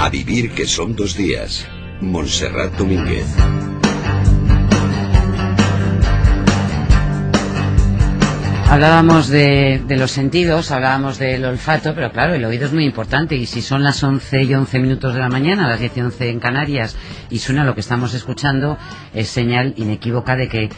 A vivir que son dos días. Montserrat Domínguez. Hablábamos de, de, los sentidos, hablábamos del olfato, pero claro, el oído es muy importante y si son las 11 y 11 minutos de la mañana, las 10 y 11 en Canarias, y suena lo que estamos escuchando, es señal inequívoca de que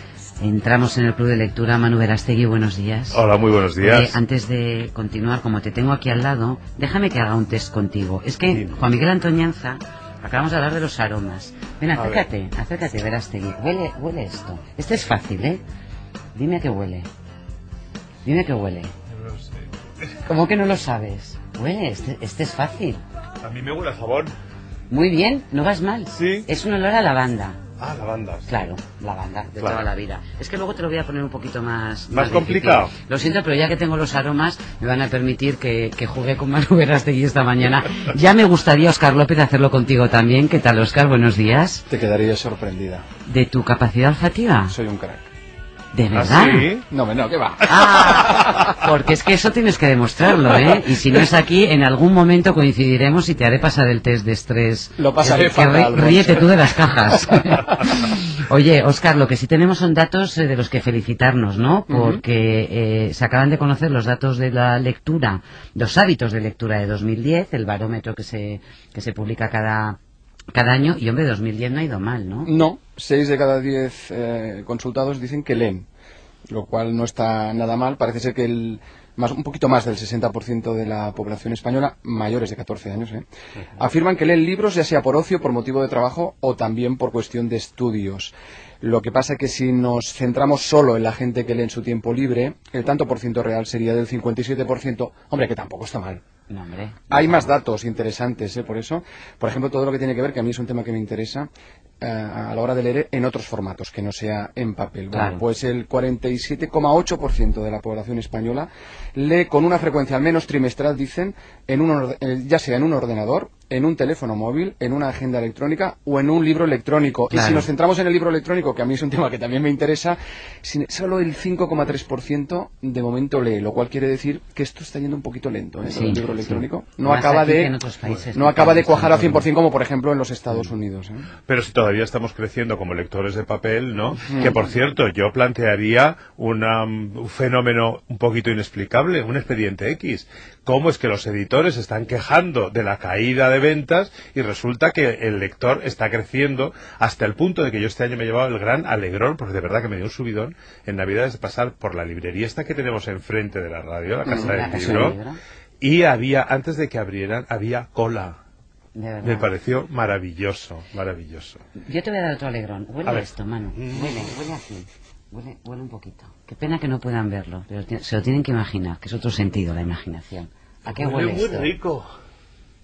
entramos en el club de lectura. Manu Verastegui, buenos días. Hola, muy buenos días. Eh, antes de continuar, como te tengo aquí al lado, déjame que haga un test contigo. Es que Juan Miguel Antoñanza, acabamos de hablar de los aromas. Ven, acércate, acércate, Verastegui. Huele, huele esto. Este es fácil, ¿eh? Dime a qué huele. Dime que huele. No lo sé. ¿Cómo que no lo sabes? Huele, este, este es fácil. A mí me huele a jabón. Muy bien, no vas mal. Sí. Es un olor a lavanda. Ah, lavanda. Claro, lavanda, de Claro. toda la vida. Es que luego te lo voy a poner un poquito más... ¿Más complicado? Lo siento, pero ya que tengo los aromas, me van a permitir que, que juegue con Manu Verastegui esta mañana. Ya me gustaría, Oscar López, hacerlo contigo también. ¿Qué tal, Oscar? Buenos días. Te quedarías sorprendida. ¿De tu capacidad olfativa? Soy un crack. ¿De ¿Ah, verdad? sí? No, no, ¿qué va? Ah, porque es que eso tienes que demostrarlo, ¿eh? Y si no es aquí, en algún momento coincidiremos y te haré pasar el test de estrés. Lo pasaré que fatal, rí- Ríete tú de las cajas. Oye, Oscar, lo que sí tenemos son datos eh, de los que felicitarnos, ¿no? Porque eh, se acaban de conocer los datos de la lectura, los hábitos de lectura de 2010, el barómetro que se, que se publica cada, cada año, y hombre, 2010 no ha ido mal, ¿no? No, 6 de cada 10 eh, consultados dicen que leen, lo cual no está nada mal. Parece ser que el, más, un poquito más del 60% de la población española, mayores de 14 años, ¿eh? afirman que leen libros ya sea por ocio, por motivo de trabajo o también por cuestión de estudios. Lo que pasa que si nos centramos solo en la gente que lee en su tiempo libre, el tanto por ciento real sería del 57%, hombre, que tampoco está mal. No, hombre. Hay más datos interesantes, ¿eh? por eso. Por ejemplo, todo lo que tiene que ver, que a mí es un tema que me interesa, eh, a la hora de leer en otros formatos, que no sea en papel. Bueno, Claro. pues el 47,8% de la población española lee con una frecuencia al menos trimestral, dicen, en un eh, ya sea en un ordenador, en un teléfono móvil, en una agenda electrónica o en un libro electrónico. Y si nos centramos en el libro electrónico, que a mí es un tema que también me interesa, solo el 5,3% de momento lee, lo cual quiere decir que esto está yendo un poquito lento, ¿eh? Sí, el libro sí. electrónico. No Más acaba de países, no acaba de cuajar al todo. 100% como por ejemplo en los Estados Unidos. ¿eh? Pero si todavía estamos creciendo como lectores de papel, ¿no? Que por cierto, yo plantearía una, mm, un fenómeno un poquito inexplicable, un expediente X. ¿Cómo es que los editores están quejando de la caída de ventas y resulta que el lector está creciendo hasta el punto de que yo este año me he llevado el gran alegrón, porque de verdad que me dio un subidón en Navidades de pasar por la librería esta que tenemos enfrente de la radio, la Casa La del Casa del Libro, Libro. y había, antes de que abrieran, había cola. De. Me pareció maravilloso, maravilloso. Yo te voy a dar otro alegrón. Huele A ver. esto, mano. Huele, huele así. Huele, huele un poquito. Qué pena que no puedan verlo, pero se lo tienen que imaginar, que es otro sentido la imaginación. ¿A qué huele, muy esto? rico.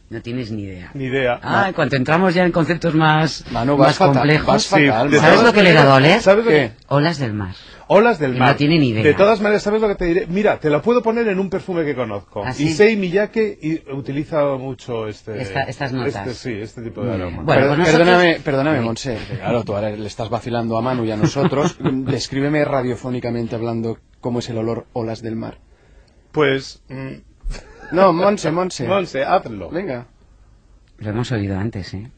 No tienes ni idea. Ni idea. Ah, en cuanto entramos ya en conceptos más, Manu, más fatal, complejos. ¿Sabes todas lo que le he dado a oler? ¿Sabes lo ¿Qué? que- Olas del mar. Olas del Y mar. no tiene ni idea. De todas maneras, ¿sabes lo que te diré? Mira, te lo puedo poner en un perfume que conozco. ¿Ah, sí? Issei Miyake y utiliza mucho este, Esta- estas notas. este- sí, este tipo de Muy aroma. Bueno, pues nosotros- Perdóname, perdóname, Sí. Monse. Claro, tú ahora le estás vacilando a Manu y a nosotros. Descríbeme radiofónicamente hablando cómo es el olor olas del mar. Pues, mm, No, Monse, Monse. Monse, hazlo. Venga. Lo hemos oído antes, ¿eh?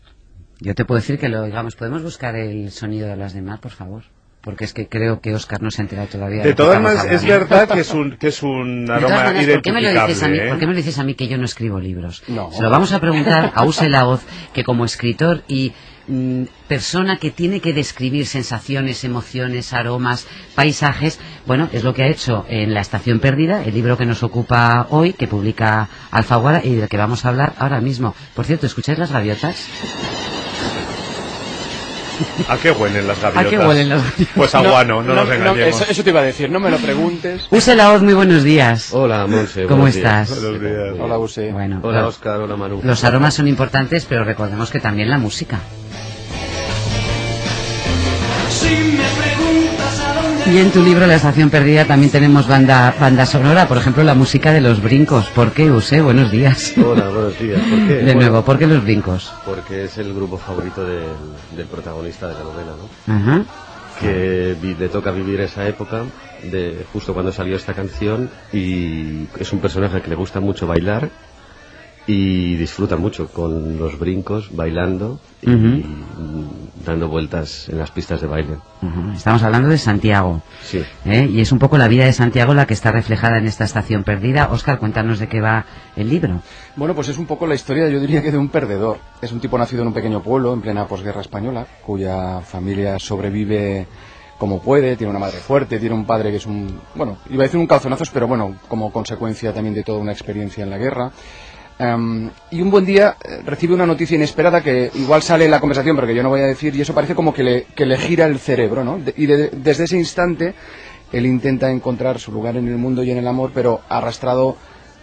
Yo te puedo decir que lo digamos. ¿Podemos buscar el sonido de olas del mar, por favor? Porque es que creo que Oscar no se ha enterado todavía. De que todas maneras, es verdad que es un, que es un De todas aroma maneras, ¿por qué, me lo dices a mí, identificable. ¿por qué me ¿eh? lo dices a mí que yo no escribo libros? No. Se lo vamos a preguntar a Use Laoz, que como escritor y mm, persona que tiene que describir sensaciones, emociones, aromas, paisajes, bueno, es lo que ha hecho en La Estación Perdida, el libro que nos ocupa hoy, que publica Alfaguara y del que vamos a hablar ahora mismo. Por cierto, ¿escucháis las gaviotas? ¿A qué huelen las gaviotas? ¿A qué huelen las gaviotas? Pues a guano, no, nos engañemos. eso, eso te iba a decir, no me lo preguntes. Use Laoz, muy buenos días. Hola, Monse. ¿Cómo buenos días. estás? Buenos días. Hola, Use. Bueno, Hola, Oscar. Hola, Manu. los aromas son importantes, pero recordemos que también la música. Y en tu libro La Estación Perdida también tenemos banda, banda sonora, por ejemplo la música de los brincos. ¿Por qué, Use? Buenos días. Hola, buenos días. ¿Por qué? De Bueno, nuevo, ¿por qué los brincos? Porque es el grupo favorito del, del protagonista de la novela, ¿no? Ajá. Que vi- le toca vivir esa época de justo cuando salió esta canción y es un personaje que le gusta mucho bailar y disfrutan mucho con los brincos, bailando y dando vueltas en las pistas de baile. Estamos hablando de Santiago. Sí. ¿eh? Y es un poco la vida de Santiago la que está reflejada en esta estación perdida. Oscar, cuéntanos de qué va el libro. Bueno, pues es un poco la historia, yo diría que de un perdedor. Es un tipo nacido en un pequeño pueblo en plena posguerra española, cuya familia sobrevive como puede, tiene una madre fuerte, tiene un padre que es un, bueno, iba a decir un calzonazos, pero bueno, como consecuencia también de toda una experiencia en la guerra. Em, y un buen día eh, recibe una noticia inesperada que igual sale en la conversación, pero que yo no voy a decir, y eso parece como que le, que le gira el cerebro, ¿no? Y de- desde ese instante él intenta encontrar su lugar en el mundo y en el amor, pero arrastrado,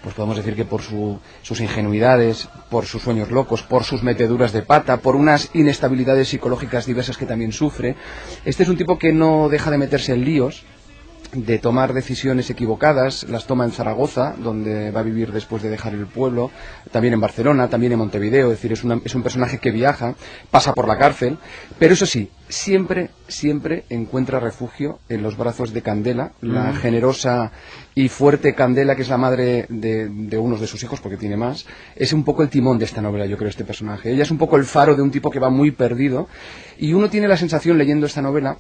pues podemos decir que por su- sus ingenuidades, por sus sueños locos, por sus meteduras de pata, por unas inestabilidades psicológicas diversas que también sufre. Este es un tipo que no deja de meterse en líos, de tomar decisiones equivocadas, las toma en Zaragoza, donde va a vivir después de dejar el pueblo, también en Barcelona, también en Montevideo, es decir, es, una- es un personaje que viaja, pasa por la cárcel, pero eso sí, siempre, siempre encuentra refugio en los brazos de Candela, la generosa y fuerte Candela, que es la madre de, de unos de sus hijos, porque tiene más, es un poco el timón de esta novela, yo creo, este personaje. Ella es un poco el faro de un tipo que va muy perdido, y uno tiene la sensación, leyendo esta novela,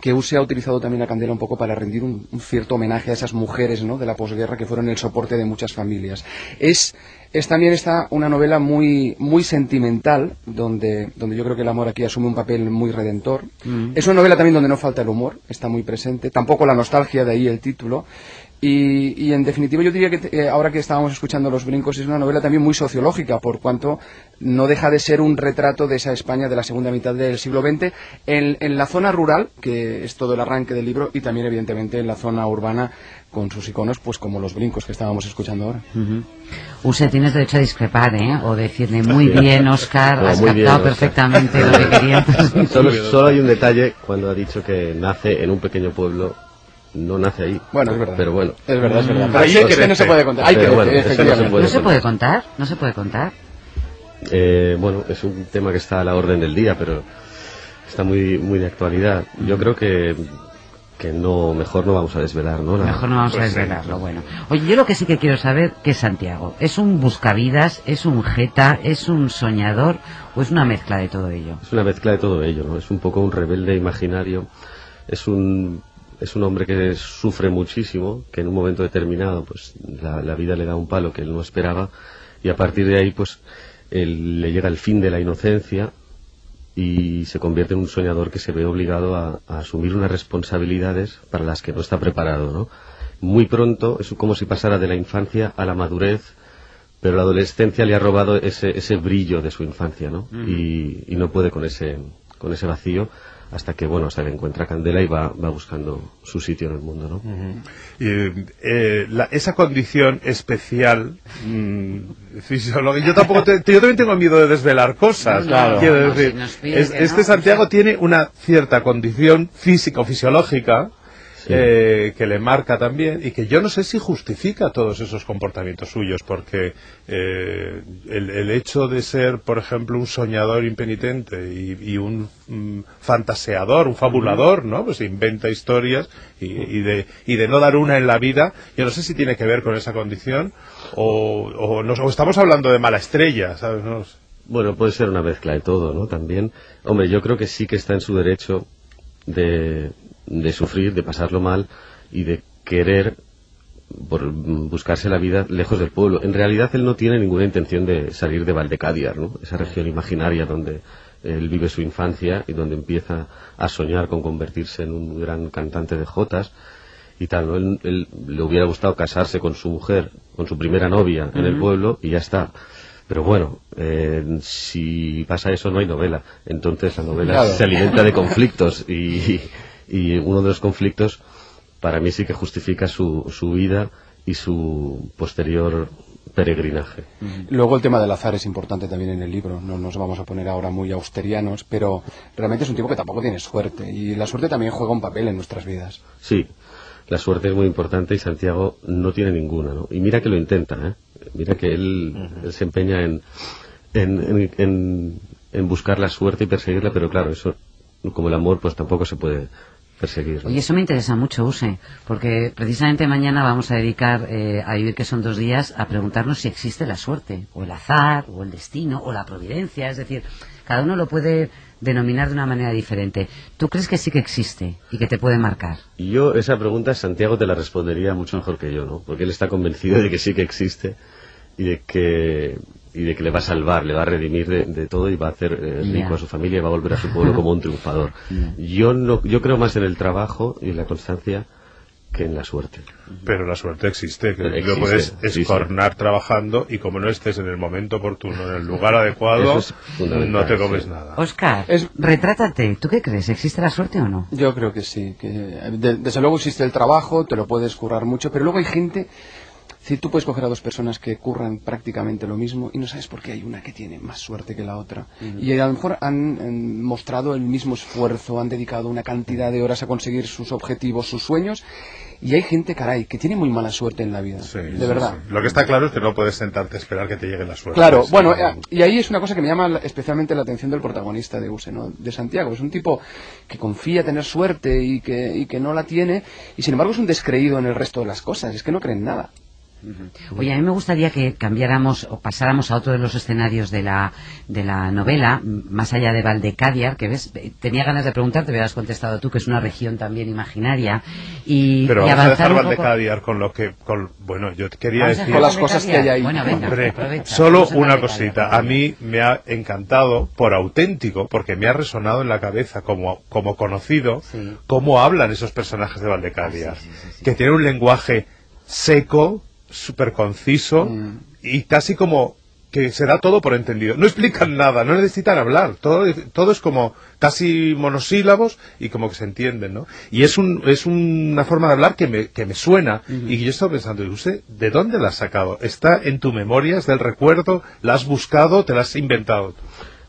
que se ha utilizado también la candela un poco para rendir un, un cierto homenaje a esas mujeres ¿no? de la posguerra que fueron el soporte de muchas familias. Es, es también esta una novela muy, muy sentimental, donde, donde yo creo que el amor aquí asume un papel muy redentor. Es una novela también donde no falta el humor, está muy presente, tampoco la nostalgia, de ahí el título. Y, y en definitiva yo diría que eh, ahora que estábamos escuchando Los Brincos es una novela también muy sociológica, por cuanto no deja de ser un retrato de esa España de la segunda mitad del siglo XX en, en la zona rural, que es todo el arranque del libro, y también evidentemente en la zona urbana con sus iconos, pues como Los Brincos que estábamos escuchando ahora. Use, tienes derecho a discrepar, ¿eh? O decirle muy bien, Oscar, No, has bien, captado perfectamente lo que quería transmitir. Solo, solo hay un detalle cuando ha dicho que nace en un pequeño pueblo. No nace ahí. Bueno, es verdad. Pero bueno. Es verdad, es verdad. Mm, Pero ahí eso no se puede contar. Hay que bueno, no se puede ¿No se puede contar? ¿No se puede contar? Eh, bueno, es un tema que está a la orden del día, pero está muy muy de actualidad. Yo creo que que no mejor no vamos a desvelar, ¿no? La- Mejor no vamos a Pues sí. desvelarlo, bueno. Oye, yo lo que sí que quiero saber, ¿qué es Santiago? ¿Es un buscavidas? ¿Es un jeta? ¿Es un soñador? ¿O es una mezcla de todo ello? Es una mezcla de todo ello, ¿no? Es un poco un rebelde imaginario. Es un es un hombre que sufre muchísimo, que en un momento determinado, pues la, la vida le da un palo que él no esperaba y a partir de ahí, pues él, le llega el fin de la inocencia y se convierte en un soñador que se ve obligado a, a asumir unas responsabilidades para las que no está preparado, ¿no? Muy pronto es como si pasara de la infancia a la madurez, pero la adolescencia le ha robado ese, ese brillo de su infancia, ¿no? y, y no puede con ese, con ese vacío hasta que, bueno, hasta que encuentra Candela y va, va buscando su sitio en el mundo, ¿no? Y, eh, la- esa condición especial mm, fisiológica, yo tampoco te- yo también tengo miedo de desvelar cosas. Claro. Quiero No, decir, si nos pide es- que este no, Santiago o sea- tiene una cierta condición física o eh, que le marca también y que yo no sé si justifica todos esos comportamientos suyos, porque eh, el, el hecho de ser, por ejemplo, un soñador impenitente y, y un mm, fantaseador, un fabulador, ¿no? Pues inventa historias y, y de, y de no dar una en la vida, yo no sé si tiene que ver con esa condición o, o, nos- o estamos hablando de mala estrella, ¿sabes? No sé. Bueno, puede ser una mezcla de todo, ¿no? También, hombre, yo creo que sí que está en su derecho de, de sufrir, de pasarlo mal y de querer por buscarse la vida lejos del pueblo. En realidad él no tiene ninguna intención de salir de Valdecádiar, ¿no? Esa región imaginaria donde él vive su infancia y donde empieza a soñar con convertirse en un gran cantante de jotas y tal, ¿no? Él, él le hubiera gustado casarse con su mujer, con su primera novia en el pueblo y ya está. Pero bueno, eh, si pasa eso no hay novela. Entonces la novela Claro. se alimenta de conflictos y, y uno de los conflictos para mí sí que justifica su, su vida y su posterior peregrinaje. Luego el tema del azar es importante también en el libro. No nos vamos a poner ahora muy austerianos, pero realmente es un tipo que tampoco tiene suerte. Y la suerte también juega un papel en nuestras vidas. Sí, la suerte es muy importante y Santiago no tiene ninguna, ¿no? Y mira que lo intenta, ¿eh? Mira que él, él se empeña en, en, en- en- en buscar la suerte y perseguirla, pero claro, eso, como el amor, pues tampoco se puede perseguir. ¿no? Oye, eso me interesa mucho, Use, porque precisamente mañana vamos a dedicar eh, a vivir que son dos días a preguntarnos si existe la suerte, o el azar, o el destino, o la providencia. Es decir, cada uno lo puede denominar de una manera diferente. ¿Tú crees que sí que existe y que te puede marcar? Y yo esa pregunta Santiago te la respondería mucho mejor que yo, ¿no? Porque él está convencido de que sí que existe y de que y de que le va a salvar, le va a redimir de, de todo y va a hacer eh, rico a su familia y va a volver a su pueblo como un triunfador. Yo no, yo creo más en el trabajo y en la constancia que en la suerte. Pero la suerte existe, que Existe, lo puedes sí, sí. escornar trabajando y como no estés en el momento oportuno, en el lugar adecuado, es no te comes sí. nada. Oscar, Es- retrátate. ¿Tú qué crees? ¿Existe la suerte o no? Yo creo que sí. Que, de- desde luego existe el trabajo, te lo puedes currar mucho, pero luego hay gente. Si tú puedes coger a dos personas que curran prácticamente lo mismo y no sabes por qué hay una que tiene más suerte que la otra. Y a lo mejor han, han mostrado el mismo esfuerzo, han dedicado una cantidad de horas a conseguir sus objetivos, sus sueños. Y hay gente, caray, que tiene muy mala suerte en la vida. Sí, de sí, verdad. sí. Lo que está claro es que no puedes sentarte a esperar que te llegue la suerte. Claro, Sí, bueno, no. eh, y ahí es una cosa que me llama la- especialmente la atención del protagonista de Use, ¿no? de Santiago. Es un tipo que confía tener suerte y que, y que no la tiene, y sin embargo es un descreído en el resto de las cosas, es que no cree en nada. Oye, a mí me gustaría que cambiáramos o pasáramos a otro de los escenarios de la, de la novela, más allá de Valdecadiar, que ves, tenía ganas de preguntarte, me habías contestado tú, que es una región también imaginaria. Y, Pero y vamos a dejar poco- Valdecadiar con lo que... Con, bueno, yo te quería decir... Con las cosas que hay Valdecadiar. ahí. Bueno, venga, Hombre, solo una Valdecadiar. cosita. A mí me ha encantado por auténtico, porque me ha resonado en la cabeza como, como conocido, Sí. cómo hablan esos personajes de Valdecadia. Ah, sí, sí, sí, sí. Que tienen un lenguaje seco, súper conciso Mm. y casi como que se da todo por entendido. No explican nada, no necesitan hablar. Todo, todo es como casi monosílabos y como que se entienden, ¿no? Y es, un, es una forma de hablar que me, que me suena y yo estaba pensando, ¿y usted de dónde la has sacado? ¿Está en tu memoria? ¿Es del recuerdo? ¿La has buscado? ¿Te la has inventado?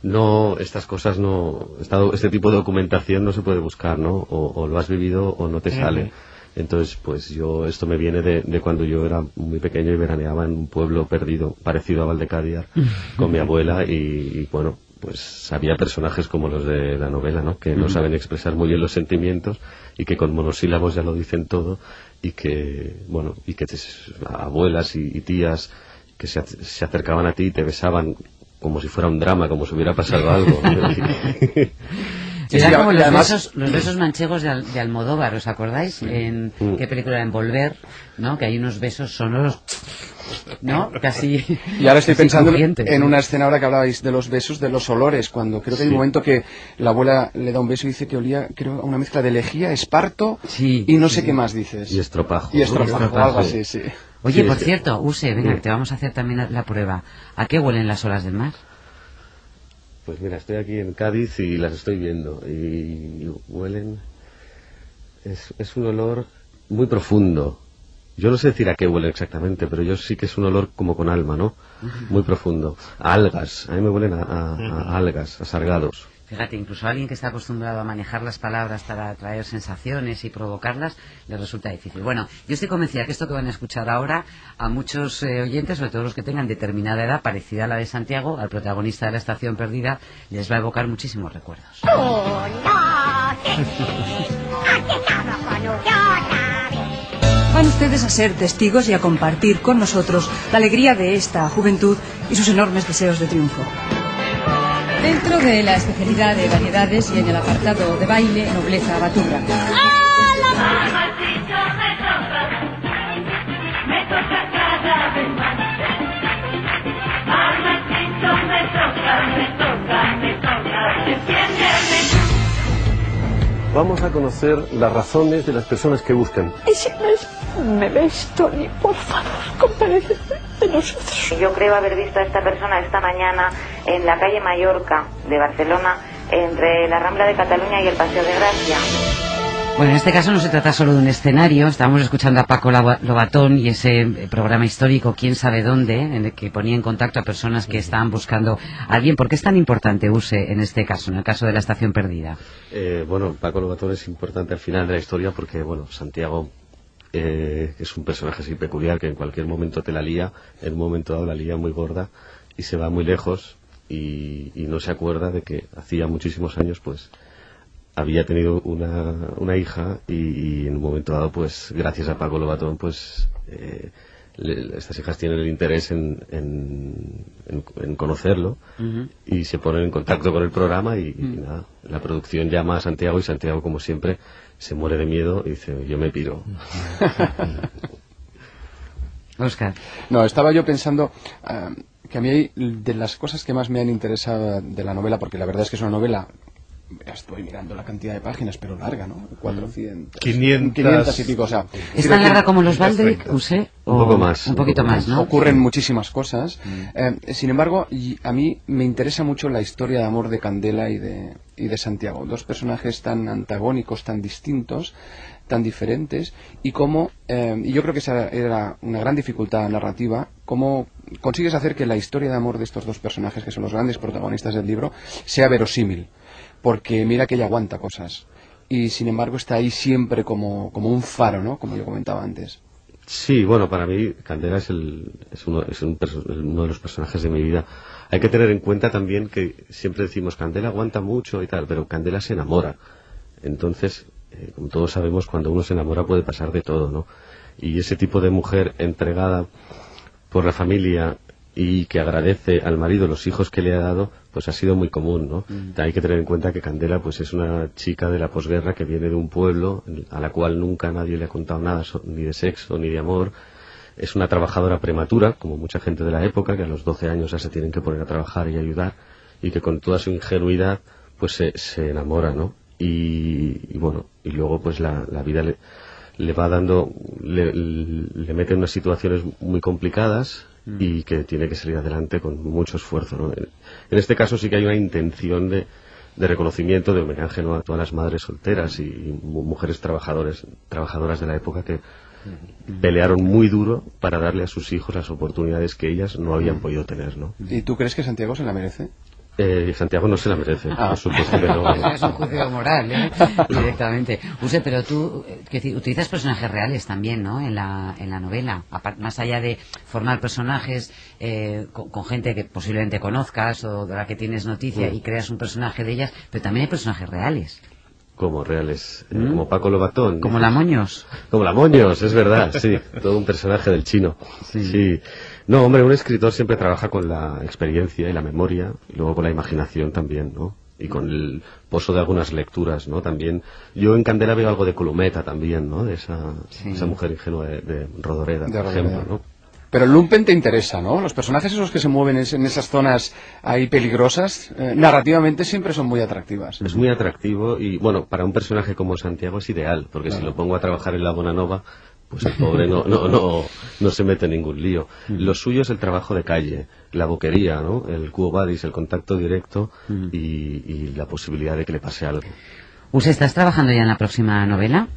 No, estas cosas no, este tipo de documentación no se puede buscar, ¿no? O, o lo has vivido o no te sale. Entonces, pues yo, esto me viene de, de cuando yo era muy pequeño y veraneaba en un pueblo perdido, parecido a Valdecadiar, con mi abuela y, y, bueno, pues había personajes como los de la novela, ¿no? Que no saben expresar muy bien los sentimientos y que con monosílabos ya lo dicen todo y que, bueno, y que te- abuelas y, y tías que se, se acercaban a ti y te besaban como si fuera un drama, como si hubiera pasado algo. Sí, sí, como los, además- besos, los besos manchegos de, Al- de Almodóvar, ¿os acordáis? En Mm. qué película en Volver, ¿no? Que hay unos besos sonoros, ¿no? Casi. Y ahora estoy pensando en una escena ahora que hablabais de los besos, de los olores, cuando creo que hay un momento que la abuela le da un beso y dice que olía, creo, a una mezcla de lejía, esparto Sí, y no sí, sé qué más dices. y estropajo. Y estropajo, estropajo. algo así, sí. Oye, Sí, por cierto, Use, venga, Sí. que te vamos a hacer también la, la prueba. ¿A qué huelen las olas del mar? Pues mira, estoy aquí en Cádiz y las estoy viendo y huelen... Es, es un olor muy profundo. Yo no sé decir a qué huele exactamente, pero yo sí que es un olor como con alma, ¿no? Muy profundo. A algas. A mí me huelen a, a- a algas, a sargados. Fíjate, incluso a alguien que está acostumbrado a manejar las palabras para atraer sensaciones y provocarlas, le resulta difícil. Bueno, yo estoy convencida que esto que van a escuchar ahora, a muchos eh, oyentes, sobre todo los que tengan determinada edad parecida a la de Santiago, al protagonista de la estación perdida, les va a evocar muchísimos recuerdos. Van ustedes a ser testigos y a compartir con nosotros la alegría de esta juventud y sus enormes deseos de triunfo. Dentro de la especialidad de variedades y en el apartado de baile, nobleza baturra. Vamos a conocer las razones de las personas que buscan. Y si no me ves, Tony, por favor, compadece de nosotros. Yo creo haber visto a esta persona esta mañana en la calle Mallorca de Barcelona, entre la Rambla de Cataluña y el Paseo de Gracia. Bueno, en este caso no se trata solo de un escenario, estábamos escuchando a Paco Lava- Lobatón y ese eh, programa histórico, quién sabe dónde, en el que ponía en contacto a personas que estaban buscando a alguien. ¿Por qué es tan importante USE en este caso, en el caso de la estación perdida? Eh, bueno, Paco Lobatón es importante al final de la historia porque, bueno, Santiago eh, es un personaje así peculiar que en cualquier momento te la lía, en un momento dado la lía muy gorda y se va muy lejos y, y no se acuerda de que hacía muchísimos años, pues, había tenido una, una hija y, y en un momento dado, pues gracias a Paco Lobatón, pues eh, le- estas hijas tienen el interés en, en, en- en conocerlo y se ponen en contacto con el programa y, y nada, la producción llama a Santiago y Santiago, como siempre, se muere de miedo y dice, yo me piro. Oscar. No, estaba yo pensando ah, que a mí hay de las cosas que más me han interesado de la novela, porque la verdad es que es una novela, estoy mirando la cantidad de páginas, pero larga, ¿no? 400. 500. 500 y pico, o sea. ¿Es tan larga como los Baldric, Use? Un poco más, Un poquito más, ¿no? Ocurren muchísimas cosas. Eh, sin embargo, y a mí me interesa mucho la historia de amor de Candela y de, y de Santiago. Dos personajes tan antagónicos, tan distintos, tan diferentes. Y cómo, eh, y yo creo que esa era una gran dificultad narrativa, cómo consigues hacer que la historia de amor de estos dos personajes, que son los grandes protagonistas del libro, sea verosímil. Porque mira que ella aguanta cosas. Y sin embargo está ahí siempre como, como un faro, ¿no? Como yo comentaba antes. Sí, bueno, para mí Candela es, es, uno, es uno de los personajes de mi vida. Hay que tener en cuenta también que siempre decimos Candela aguanta mucho y tal, pero Candela se enamora. Entonces, eh, como todos sabemos, cuando uno se enamora puede pasar de todo, ¿no? Y ese tipo de mujer entregada por la familia y que agradece al marido los hijos que le ha dado, pues ha sido muy común, ¿no? Hay que tener en cuenta que Candela, pues es una chica de la posguerra que viene de un pueblo a la cual nunca nadie le ha contado nada, ni de sexo, ni de amor. Es una trabajadora prematura, como mucha gente de la época, que a los 12 años ya se tienen que poner a trabajar y ayudar, y que con toda su ingenuidad, pues se, se enamora, ¿no? Y, y bueno, y luego pues la, la vida le, le va dando, le, le mete en unas situaciones muy complicadas y que tiene que salir adelante con mucho esfuerzo. ¿no? En, este caso sí que hay una intención de, de reconocimiento, de homenaje ¿no? a todas las madres solteras y, mu- mujeres trabajadores, trabajadoras de la época que pelearon muy duro para darle a sus hijos las oportunidades que ellas no habían podido tener. ¿no? ¿Y tú crees que Santiago se la merece? Eh, Santiago no se la merece, Ah. por supuesto. Es un juicio moral, ¿eh? Directamente. Use, pero tú eh, que utilizas personajes reales también, ¿no? En la, en la novela. Más allá de formar personajes eh, con, con gente que posiblemente conozcas o de la que tienes noticia Mm. y creas un personaje de ellas, pero también hay personajes reales. Como reales, eh, ¿Mm? como Paco Lobatón. Como la Moños. Como la Moños, es verdad, sí, todo un personaje del chino. Sí. No, hombre, un escritor siempre trabaja con la experiencia y la memoria, y luego con la imaginación también, ¿no? Y con el pozo de algunas lecturas, ¿no? También, yo en Candela veo algo de Columeta también, ¿no? De esa, esa mujer ingenua de, de Rodoreda, De por Rodoreda. ejemplo, ¿no? Pero el Lumpen te interesa, ¿no? Los personajes esos que se mueven en esas zonas ahí peligrosas, eh, narrativamente siempre son muy atractivas. Es muy atractivo y, bueno, para un personaje como Santiago es ideal, porque si lo pongo a trabajar en la Bonanova, pues el pobre no, no, no, no se mete en ningún lío. Lo suyo es el trabajo de calle, la boquería, ¿no? El cuo vadis, el contacto directo y, y la posibilidad de que le pase algo. Use, ¿estás trabajando ya en la próxima novela?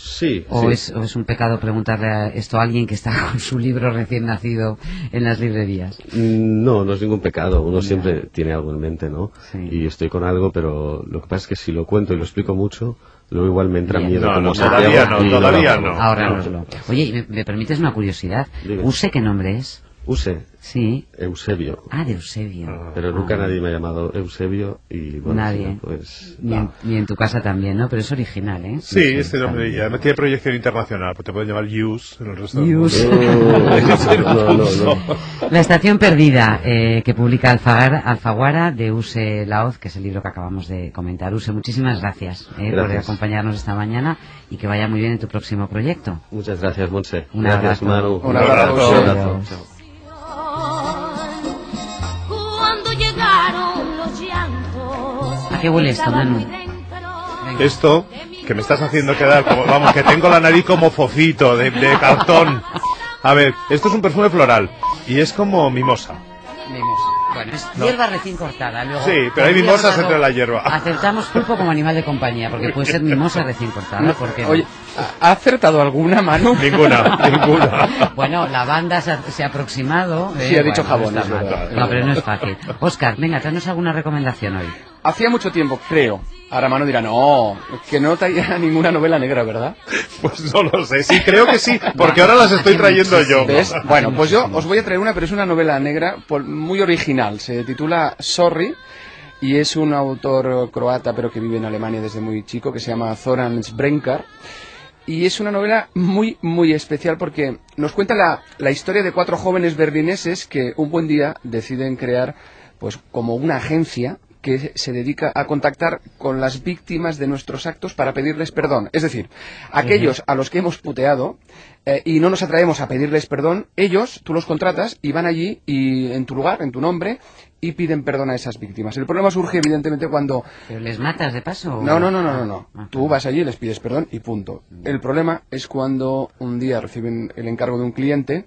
Sí, ¿O, sí. es, o es un pecado preguntarle a esto a alguien que está con su libro recién nacido en las librerías? Mm, No, no es ningún pecado. Uno siempre tiene algo en mente, ¿no? Sí. Y estoy con algo, pero lo que pasa es que si lo cuento y lo explico mucho, luego igual me entra Bien. miedo No, como no, todavía no, todavía hago. no. Ahórranoslo. Oye, ¿me, me permites una curiosidad? Dime. ¿Use qué nombre es? Use, Sí. Eusebio. Ah, de Eusebio. Pero nunca Ah. nadie me ha llamado Eusebio y bueno, Nadie. pues Ni en, ni en tu casa también, ¿no? Pero es original, ¿eh? Sí, este nombre y además tiene proyección internacional, pues te pueden llamar Use en el resto del Use. mundo. Un No, no. La estación perdida, eh, que publica Alfagar- Alfaguara de Use Laoz, que es el libro que acabamos de comentar. Use, muchísimas gracias, eh, por Gracias. acompañarnos esta mañana y que vaya muy bien en tu próximo proyecto. muchas gracias, Monse. Un gracias, abrazo. Manu. Un abrazo. Un abrazo. Adiós. Chao. ¿A qué huele esto, Manu? Esto que me estás haciendo quedar como, vamos, que tengo la nariz como fofito de, de cartón. A ver, esto es un perfume floral y es como mimosa. Bueno, es hierba recién cortada. Luego, Sí, pero hay mimosas entre la hierba. Aceptamos pulpo como animal de compañía, porque puede ser mimosa recién cortada. porque Oye, ¿ha acertado alguna mano? Ninguna, ninguna. Bueno, la banda se ha, se ha aproximado. Sí, ha dicho no jabón, mal. verdad. No, pero no es fácil. Oscar, venga, tráenos alguna recomendación hoy. Hacía mucho tiempo, creo. Ahora Mano dirá, no, que no traía ninguna novela negra, ¿verdad? Pues no lo sé, sí, creo que sí, porque ahora las estoy trayendo yo. ¿Ves? Bueno, pues yo os voy a traer una, pero es una novela negra muy original. Se titula Sorry y es un autor croata pero que vive en Alemania desde muy chico que se llama Zoran Sbrenkar y es una novela muy, muy especial porque nos cuenta la, la historia de cuatro jóvenes berlineses que un buen día deciden crear pues como una agencia que se dedica a contactar con las víctimas de nuestros actos para pedirles perdón. Es decir, aquellos a los que hemos puteado eh, y no nos atraemos a pedirles perdón, ellos, tú los contratas y van allí y en tu lugar, en tu nombre, y piden perdón a esas víctimas. El problema surge evidentemente cuando... ¿Pero les matas de paso? No, no, no, no, no, no. Ah, Tú vas allí y les pides perdón y punto. El problema es cuando un día reciben el encargo de un cliente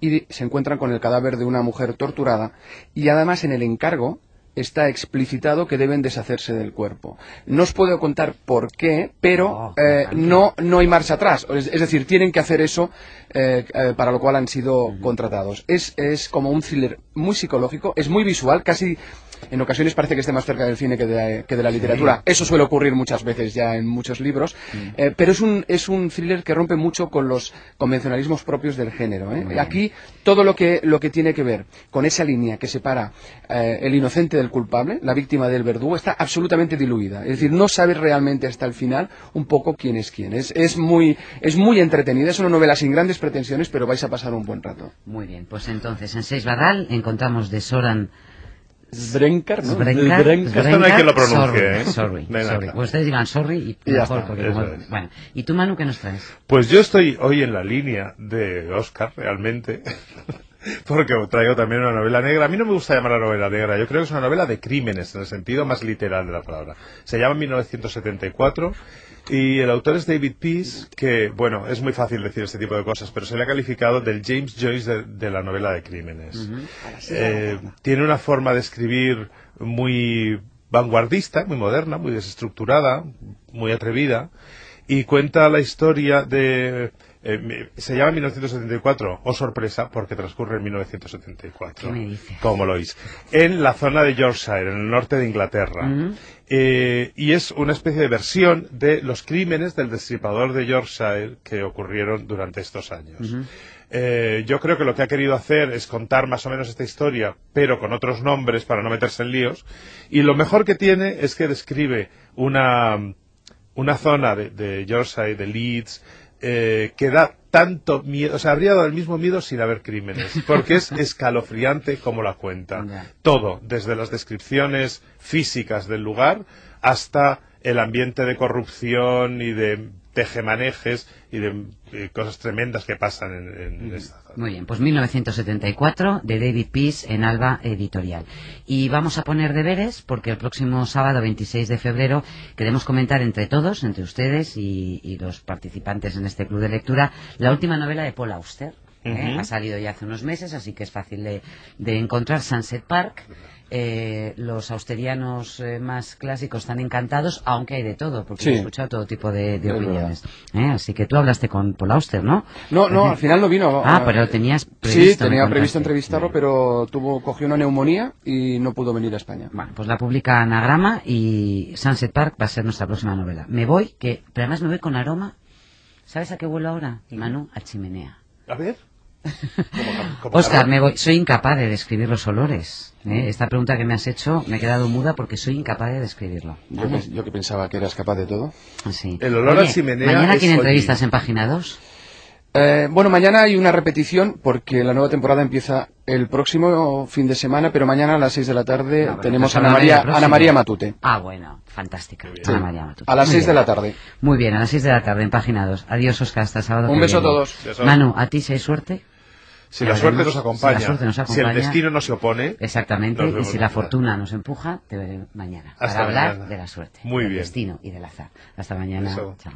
y se encuentran con el cadáver de una mujer torturada y además en el encargo está explicitado que deben deshacerse del cuerpo. No os puedo contar por qué, pero Oh, eh, no, no hay marcha atrás. Es, es decir, tienen que hacer eso eh, eh, para lo cual han sido contratados. Es, es como un thriller muy psicológico, es muy visual, casi en ocasiones parece que esté más cerca del cine que de, que de la literatura. Eso suele ocurrir muchas veces ya en muchos libros, eh, pero es un, es un thriller que rompe mucho con los convencionalismos propios del género. ¿eh? Aquí todo lo que, lo que tiene que ver con esa línea que separa eh, el inocente del culpable, la víctima del verdugo, está absolutamente diluida. Es decir, no sabes realmente hasta el final un poco quién es quién. Es, es, muy, es muy entretenida, es una novela sin grandes pretensiones, pero vais a pasar un buen rato. Muy bien, pues entonces en Seis Badal encontramos de Soran Sbrenkar, ¿no? Sbrenkar, Sbrenkar. Esto no hay quien lo pronuncie, sorry, ¿eh? sorry, sorry. Pues ustedes digan sorry y mejor, está, porque como- es. bueno. ¿Y tú, Manu, qué nos traes? Pues yo estoy hoy en la línea de Oscar, realmente, porque traigo también una novela negra. A mí no me gusta llamar novela negra, yo creo que es una novela de crímenes, en el sentido más literal de la palabra. Se llama 1974 y el autor es David Peace, que, bueno, es muy fácil decir este tipo de cosas, pero se le ha calificado del James Joyce de, de la novela de crímenes. Eh, tiene una forma de escribir muy vanguardista, muy moderna, muy desestructurada, muy atrevida, y cuenta la historia de... eh, se llama 1974, o sorpresa, porque transcurre en 1974. ¿Qué me dices? Como lo oís. En la zona de Yorkshire, en el norte de Inglaterra. Eh, y es una especie de versión de los crímenes del destripador de Yorkshire que ocurrieron durante estos años. Eh, yo creo que lo que ha querido hacer es contar más o menos esta historia, pero con otros nombres para no meterse en líos. Y lo mejor que tiene es que describe una, una zona de, de Yorkshire, de Leeds, eh, que da tanto miedo, o sea, habría dado el mismo miedo sin haber crímenes, porque es escalofriante como la cuenta. Todo, desde las descripciones físicas del lugar hasta el ambiente de corrupción y de tejemanejes y de eh, cosas tremendas que pasan en, en esta zona. Muy bien, pues 1974 de David Peace en Alba Editorial. Y vamos a poner deberes porque el próximo sábado 26 de febrero queremos comentar entre todos, entre ustedes y, y los participantes en este club de lectura, la última novela de Paul Auster. ¿eh? Ha salido ya hace unos meses, así que es fácil de, de encontrar Sunset Park. Eh, los austerianos eh, más clásicos están encantados, aunque hay de todo, porque Sí. he escuchado todo tipo de, de Es opiniones. ¿eh? Así que tú hablaste con Paul Auster, ¿no? No, no, al final no vino. Ah, Eh, pero lo tenías Sí, previsto. me tenía previsto entrevistarlo, pero tuvo, cogió una neumonía y no pudo venir a España. Bueno, pues la publica Anagrama y Sunset Park va a ser nuestra próxima novela. Me voy, que pero además me voy con aroma. ¿Sabes a qué vuelo ahora, Manu? A chimenea. A ver. Como- como Oscar, me voy. Soy incapaz de describir los olores. ¿eh? Esta pregunta que me has hecho me he quedado muda porque soy incapaz de describirlo. Yo, ¿vale? que, yo que pensaba que eras capaz de todo. Sí. El olor a Oye, chimenea Mañana tiene entrevistas en página 2. Eh, bueno, mañana hay una repetición porque la nueva temporada empieza el próximo fin de semana, pero mañana a las 6 de la tarde Ah, tenemos a Ana María. Ana María Matute. Ah, bueno, fantástica. Sí. Ana María Matute. A las Muy 6 de la tarde. Muy bien, a las 6 de la tarde en página 2. Adiós, Oscar, hasta sábado. Un que beso a todos. Beso. Manu, a ti si hay suerte. Si la suerte nos acompaña, Si nos si acompaña. el destino no se opone, Exactamente, Nos y si la fortuna nos empuja, te veré mañana. Hasta para hablar mañana. de la suerte, Muy del bien. destino y del azar. Hasta mañana. Beso. Chao.